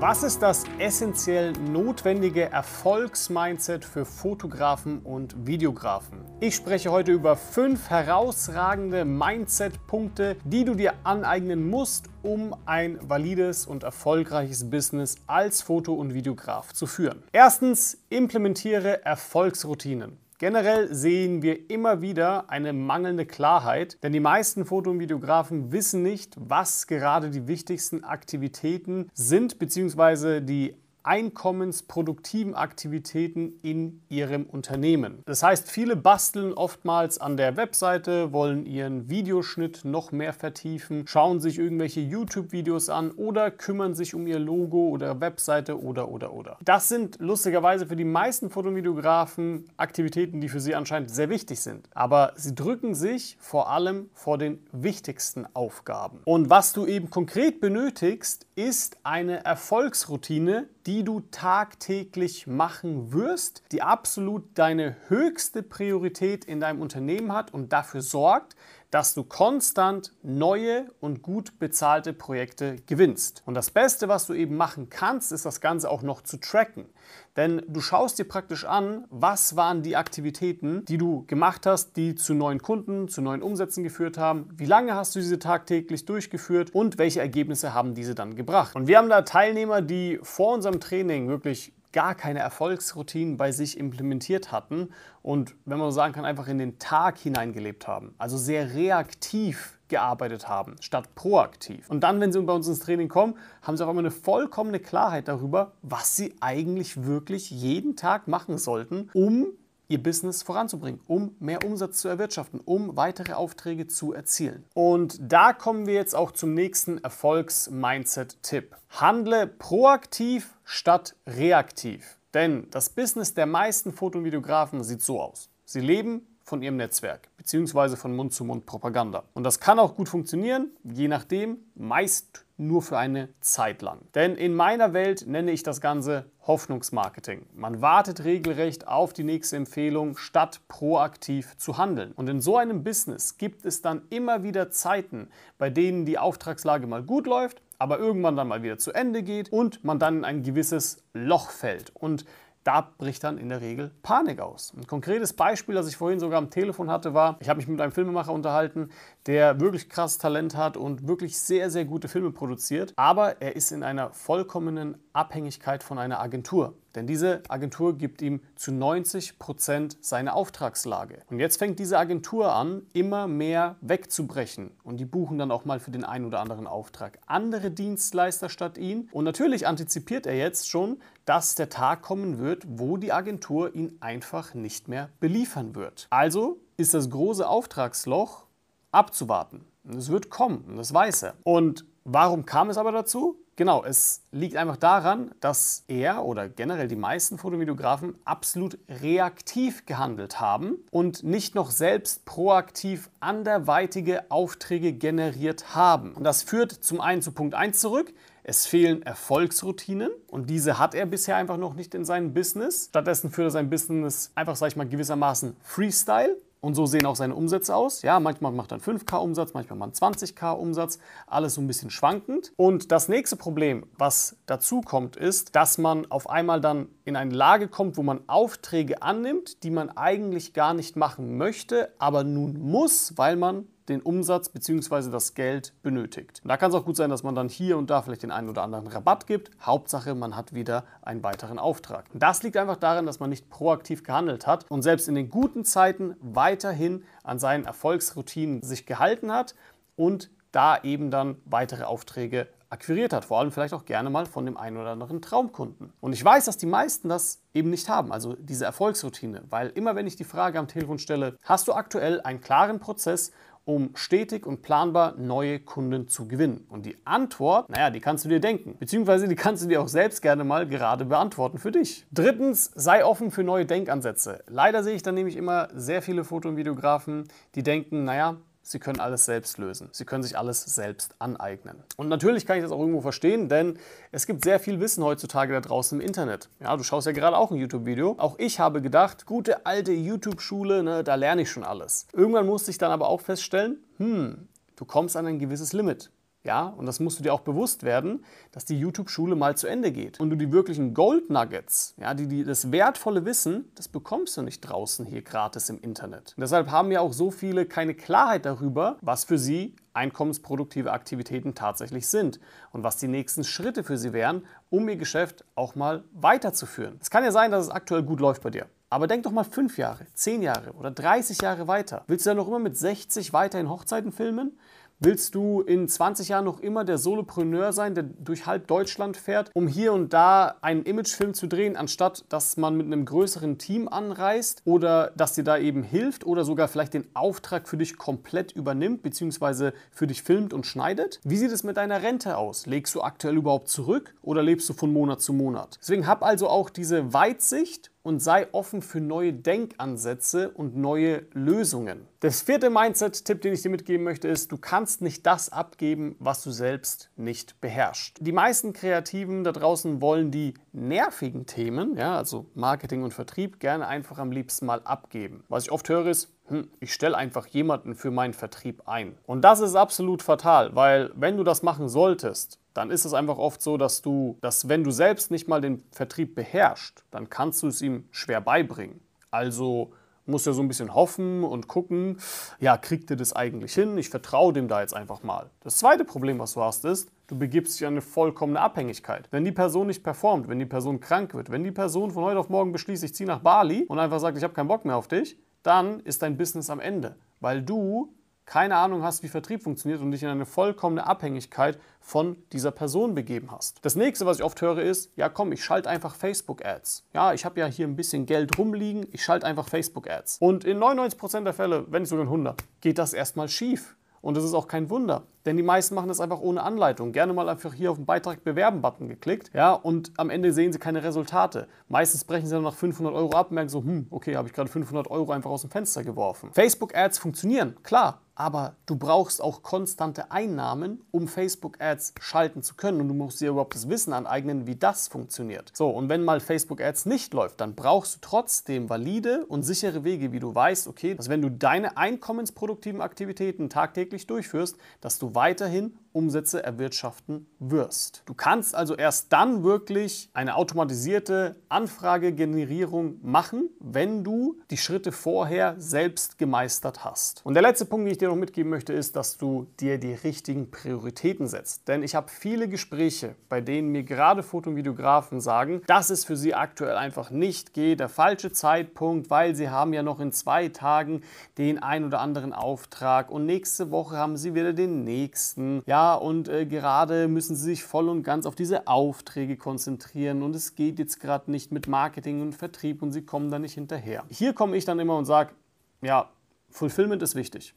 Was ist das essentiell notwendige Erfolgsmindset für Fotografen und Videografen? Ich spreche heute über fünf herausragende Mindset-Punkte, die du dir aneignen musst, um ein valides und erfolgreiches Business als Foto- und Videograf zu führen. Erstens, implementiere Erfolgsroutinen. Generell sehen wir immer wieder eine mangelnde Klarheit, denn die meisten Foto- und Videografen wissen nicht, was gerade die wichtigsten Aktivitäten sind, beziehungsweise die einkommensproduktiven Aktivitäten in ihrem Unternehmen. Das heißt, viele basteln oftmals an der Webseite, wollen ihren Videoschnitt noch mehr vertiefen, schauen sich irgendwelche YouTube-Videos an oder kümmern sich um ihr Logo oder Webseite oder oder oder. Das sind lustigerweise für die meisten Fotovideografen Aktivitäten, die für sie anscheinend sehr wichtig sind. Aber sie drücken sich vor allem vor den wichtigsten Aufgaben. Und was du eben konkret benötigst, ist eine Erfolgsroutine, die du tagtäglich machen wirst, die absolut deine höchste Priorität in deinem Unternehmen hat und dafür sorgt, dass du konstant neue und gut bezahlte Projekte gewinnst. Und das Beste, was du eben machen kannst, ist das Ganze auch noch zu tracken. Denn du schaust dir praktisch an, was waren die Aktivitäten, die du gemacht hast, die zu neuen Kunden, zu neuen Umsätzen geführt haben, wie lange hast du diese tagtäglich durchgeführt und welche Ergebnisse haben diese dann gebracht. Und wir haben da Teilnehmer, die vor unserem Training wirklich gar keine Erfolgsroutinen bei sich implementiert hatten und, wenn man so sagen kann, einfach in den Tag hineingelebt haben. Also sehr reaktiv gearbeitet haben, statt proaktiv. Und dann, wenn sie bei uns ins Training kommen, haben sie auch immer eine vollkommene Klarheit darüber, was sie eigentlich wirklich jeden Tag machen sollten, um ihr Business voranzubringen, um mehr Umsatz zu erwirtschaften, um weitere Aufträge zu erzielen. Und da kommen wir jetzt auch zum nächsten Erfolgs-Mindset-Tipp. Handle proaktiv statt reaktiv. Denn das Business der meisten Foto- und Videografen sieht so aus. Sie leben von ihrem Netzwerk bzw. von Mund-zu-Mund-Propaganda. Und das kann auch gut funktionieren, je nachdem, meist nur für eine Zeit lang. Denn in meiner Welt nenne ich das Ganze Hoffnungsmarketing. Man wartet regelrecht auf die nächste Empfehlung, statt proaktiv zu handeln. Und in so einem Business gibt es dann immer wieder Zeiten, bei denen die Auftragslage mal gut läuft, aber irgendwann dann mal wieder zu Ende geht und man dann in ein gewisses Loch fällt. Und da bricht dann in der Regel Panik aus. Ein konkretes Beispiel, das ich vorhin sogar am Telefon hatte, war, ich habe mich mit einem Filmemacher unterhalten, der wirklich krasses Talent hat und wirklich sehr, sehr gute Filme produziert, aber er ist in einer vollkommenen Abhängigkeit von einer Agentur. Denn diese Agentur gibt ihm zu 90 Prozent seine Auftragslage. Und jetzt fängt diese Agentur an, immer mehr wegzubrechen. Und die buchen dann auch mal für den einen oder anderen Auftrag andere Dienstleister statt ihn. Und natürlich antizipiert er jetzt schon, dass der Tag kommen wird, wo die Agentur ihn einfach nicht mehr beliefern wird. Also ist das große Auftragsloch abzuwarten. Es wird kommen, das weiß er. Und warum kam es aber dazu? Genau, es liegt einfach daran, dass er oder generell die meisten Fotovideografen absolut reaktiv gehandelt haben und nicht noch selbst proaktiv anderweitige Aufträge generiert haben. Und das führt zum einen zu Punkt 1 zurück. Es fehlen Erfolgsroutinen und diese hat er bisher einfach noch nicht in seinem Business. Stattdessen führt er sein Business einfach, sag ich mal, gewissermaßen Freestyle. Und so sehen auch seine Umsätze aus. Ja, manchmal macht er 5K Umsatz, manchmal mal 20K Umsatz. Alles so ein bisschen schwankend. Und das nächste Problem, was dazu kommt, ist, dass man auf einmal dann in eine Lage kommt, wo man Aufträge annimmt, die man eigentlich gar nicht machen möchte, aber nun muss, weil man den Umsatz bzw. das Geld benötigt. Und da kann es auch gut sein, dass man dann hier und da vielleicht den einen oder anderen Rabatt gibt. Hauptsache, man hat wieder einen weiteren Auftrag. Und das liegt einfach daran, dass man nicht proaktiv gehandelt hat und selbst in den guten Zeiten weiterhin an seinen Erfolgsroutinen sich gehalten hat und da eben dann weitere Aufträge akquiriert hat. Vor allem vielleicht auch gerne mal von dem einen oder anderen Traumkunden. Und ich weiß, dass die meisten das eben nicht haben, also diese Erfolgsroutine. Weil immer wenn ich die Frage am Telefon stelle, hast du aktuell einen klaren Prozess, um stetig und planbar neue Kunden zu gewinnen? Und die Antwort, naja, die kannst du dir denken, beziehungsweise die kannst du dir auch selbst gerne mal gerade beantworten für dich. Drittens, sei offen für neue Denkansätze. Leider sehe ich dann nämlich immer sehr viele Foto- und Videografen, die denken, naja, Sie können alles selbst lösen. Sie können sich alles selbst aneignen. Und natürlich kann ich das auch irgendwo verstehen, denn es gibt sehr viel Wissen heutzutage da draußen im Internet. Ja, du schaust ja gerade auch ein YouTube-Video. Auch ich habe gedacht, gute alte YouTube-Schule, ne, da lerne ich schon alles. Irgendwann musste ich dann aber auch feststellen, hm, du kommst an ein gewisses Limit. Ja, und das musst du dir auch bewusst werden, dass die YouTube-Schule mal zu Ende geht. Und du die wirklichen Gold Nuggets, ja, die, die, das wertvolle Wissen, das bekommst du nicht draußen hier gratis im Internet. Und deshalb haben ja auch so viele keine Klarheit darüber, was für sie einkommensproduktive Aktivitäten tatsächlich sind und was die nächsten Schritte für sie wären, um ihr Geschäft auch mal weiterzuführen. Es kann ja sein, dass es aktuell gut läuft bei dir. Aber denk doch mal fünf Jahre, zehn Jahre oder 30 Jahre weiter. Willst du ja noch immer mit 60 weiterhin Hochzeiten filmen? Willst du in 20 Jahren noch immer der Solopreneur sein, der durch halb Deutschland fährt, um hier und da einen Imagefilm zu drehen, anstatt dass man mit einem größeren Team anreist oder dass dir da eben hilft oder sogar vielleicht den Auftrag für dich komplett übernimmt bzw. für dich filmt und schneidet? Wie sieht es mit deiner Rente aus? Legst du aktuell überhaupt zurück oder lebst du von Monat zu Monat? Deswegen hab also auch diese Weitsicht und sei offen für neue Denkansätze und neue Lösungen. Das vierte Mindset-Tipp, den ich dir mitgeben möchte, ist, du kannst nicht das abgeben, was du selbst nicht beherrschst. Die meisten Kreativen da draußen wollen die nervigen Themen, ja, also Marketing und Vertrieb, gerne einfach am liebsten mal abgeben. Was ich oft höre ist, hm, ich stelle einfach jemanden für meinen Vertrieb ein. Und das ist absolut fatal, weil wenn du das machen solltest, dann ist es einfach oft so, dass du, dass wenn du selbst nicht mal den Vertrieb beherrschst, dann kannst du es ihm schwer beibringen. Also musst du ja so ein bisschen hoffen und gucken, ja, kriegt er das eigentlich hin? Ich vertraue dem da jetzt einfach mal. Das zweite Problem, was du hast, ist, du begibst dich in eine vollkommene Abhängigkeit. Wenn die Person nicht performt, wenn die Person krank wird, wenn die Person von heute auf morgen beschließt, ich ziehe nach Bali und einfach sagt, ich habe keinen Bock mehr auf dich, dann ist dein Business am Ende, weil du keine Ahnung hast, wie Vertrieb funktioniert und dich in eine vollkommene Abhängigkeit von dieser Person begeben hast. Das nächste, was ich oft höre, ist, ja komm, ich schalte einfach Facebook-Ads. Ja, ich habe ja hier ein bisschen Geld rumliegen, ich schalte einfach Facebook-Ads. Und in 99% der Fälle, wenn nicht sogar in 100, geht das erstmal schief. Und das ist auch kein Wunder, denn die meisten machen das einfach ohne Anleitung. Gerne mal einfach hier auf den Beitrag bewerben-Button geklickt, ja, und am Ende sehen sie keine Resultate. Meistens brechen sie dann nach 500 Euro ab und merken so, hm, okay, habe ich gerade 500 Euro einfach aus dem Fenster geworfen. Facebook-Ads funktionieren, klar, aber du brauchst auch konstante Einnahmen, um Facebook-Ads schalten zu können und du musst dir überhaupt das Wissen aneignen, wie das funktioniert. So, und wenn mal Facebook-Ads nicht läuft, dann brauchst du trotzdem valide und sichere Wege, wie du weißt, okay, dass wenn du deine einkommensproduktiven Aktivitäten tagtäglich durchführst, dass du weiterhin Umsätze erwirtschaften wirst. Du kannst also erst dann wirklich eine automatisierte Anfragegenerierung machen, wenn du die Schritte vorher selbst gemeistert hast. Und der letzte Punkt, den ich dir noch mitgeben möchte, ist, dass du dir die richtigen Prioritäten setzt. Denn ich habe viele Gespräche, bei denen mir gerade Foto- und Videografen sagen, dass es für sie aktuell einfach nicht geht, der falsche Zeitpunkt, weil sie haben ja noch in zwei Tagen den ein oder anderen Auftrag und nächste Woche haben sie wieder den nächsten. Ja, und äh, gerade müssen sie sich voll und ganz auf diese Aufträge konzentrieren und es geht jetzt gerade nicht mit Marketing und Vertrieb und sie kommen da nicht hinterher. Hier komme ich dann immer und sage, ja, Fulfillment ist wichtig.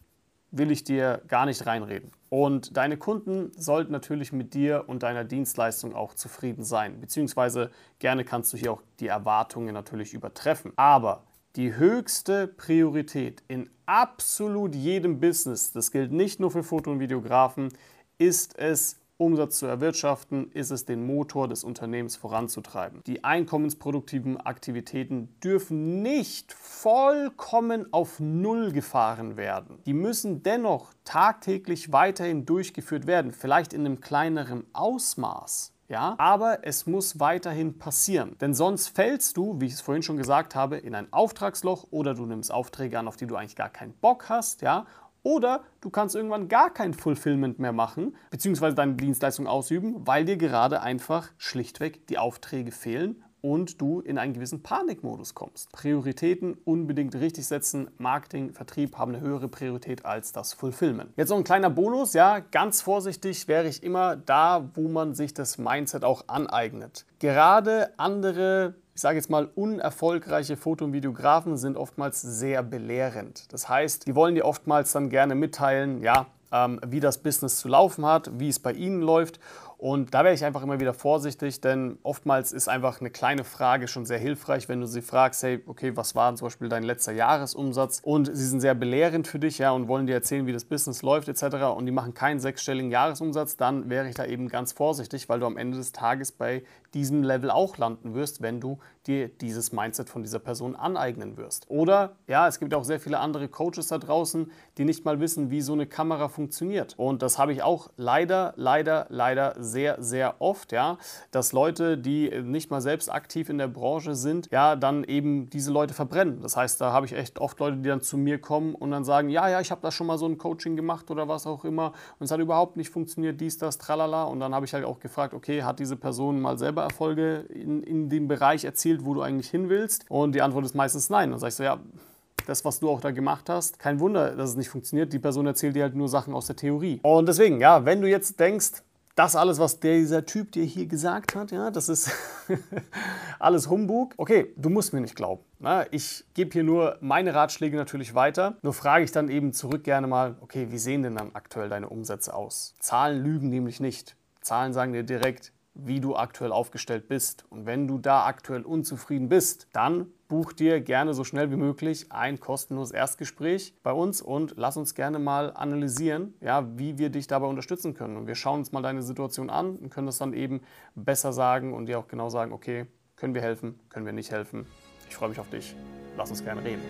Will ich dir gar nicht reinreden. Und deine Kunden sollten natürlich mit dir und deiner Dienstleistung auch zufrieden sein. Beziehungsweise gerne kannst du hier auch die Erwartungen natürlich übertreffen. Aber die höchste Priorität in absolut jedem Business, das gilt nicht nur für Foto- und Videografen, ist es, Umsatz zu erwirtschaften, ist es, den Motor des Unternehmens voranzutreiben. Die einkommensproduktiven Aktivitäten dürfen nicht vollkommen auf Null gefahren werden. Die müssen dennoch tagtäglich weiterhin durchgeführt werden, vielleicht in einem kleineren Ausmaß. Ja, aber es muss weiterhin passieren, denn sonst fällst du, wie ich es vorhin schon gesagt habe, in ein Auftragsloch oder du nimmst Aufträge an, auf die du eigentlich gar keinen Bock hast, ja, oder du kannst irgendwann gar kein Fulfillment mehr machen, beziehungsweise deine Dienstleistung ausüben, weil dir gerade einfach schlichtweg die Aufträge fehlen und du in einen gewissen Panikmodus kommst. Prioritäten unbedingt richtig setzen. Marketing, Vertrieb haben eine höhere Priorität als das Fulfillment. Jetzt noch ein kleiner Bonus, ja, ganz vorsichtig wäre ich immer da, wo man sich das Mindset auch aneignet. Gerade andere ich sage jetzt mal, unerfolgreiche Foto- und Videografen sind oftmals sehr belehrend. Das heißt, die wollen dir oftmals dann gerne mitteilen, ja, ähm, wie das Business zu laufen hat, wie es bei ihnen läuft. Und da wäre ich einfach immer wieder vorsichtig, denn oftmals ist einfach eine kleine Frage schon sehr hilfreich, wenn du sie fragst, hey, okay, was war zum Beispiel dein letzter Jahresumsatz? Und sie sind sehr belehrend für dich, ja, und wollen dir erzählen, wie das Business läuft etc. Und die machen keinen sechsstelligen Jahresumsatz, dann wäre ich da eben ganz vorsichtig, weil du am Ende des Tages bei diesem Level auch landen wirst, wenn du dir dieses Mindset von dieser Person aneignen wirst. Oder ja, es gibt auch sehr viele andere Coaches da draußen, die nicht mal wissen, wie so eine Kamera funktioniert. Und das habe ich auch leider, leider, leider sehr, sehr oft, ja, dass Leute, die nicht mal selbst aktiv in der Branche sind, ja, dann eben diese Leute verbrennen. Das heißt, da habe ich echt oft Leute, die dann zu mir kommen und dann sagen, ja, ja, ich habe da schon mal so ein Coaching gemacht oder was auch immer und es hat überhaupt nicht funktioniert, dies, das, tralala. Und dann habe ich halt auch gefragt, okay, hat diese Person mal selber Erfolge in, in dem Bereich erzielt, wo du eigentlich hin willst? Und die Antwort ist meistens nein. Dann sagst du, ja, das, was du auch da gemacht hast, kein Wunder, dass es nicht funktioniert. Die Person erzählt dir halt nur Sachen aus der Theorie. Und deswegen, ja, wenn du jetzt denkst, das alles, was dieser Typ dir hier gesagt hat, ja, das ist alles Humbug. Okay, du musst mir nicht glauben. Na, ich gebe hier nur meine Ratschläge natürlich weiter. Nur frage ich dann eben zurück gerne mal, okay, wie sehen denn dann aktuell deine Umsätze aus? Zahlen lügen nämlich nicht. Zahlen sagen dir direkt, wie du aktuell aufgestellt bist. Und wenn du da aktuell unzufrieden bist, dann buch dir gerne so schnell wie möglich ein kostenloses Erstgespräch bei uns und lass uns gerne mal analysieren, ja, wie wir dich dabei unterstützen können. Und wir schauen uns mal deine Situation an und können das dann eben besser sagen und dir auch genau sagen, okay, können wir helfen, können wir nicht helfen. Ich freue mich auf dich. Lass uns gerne reden.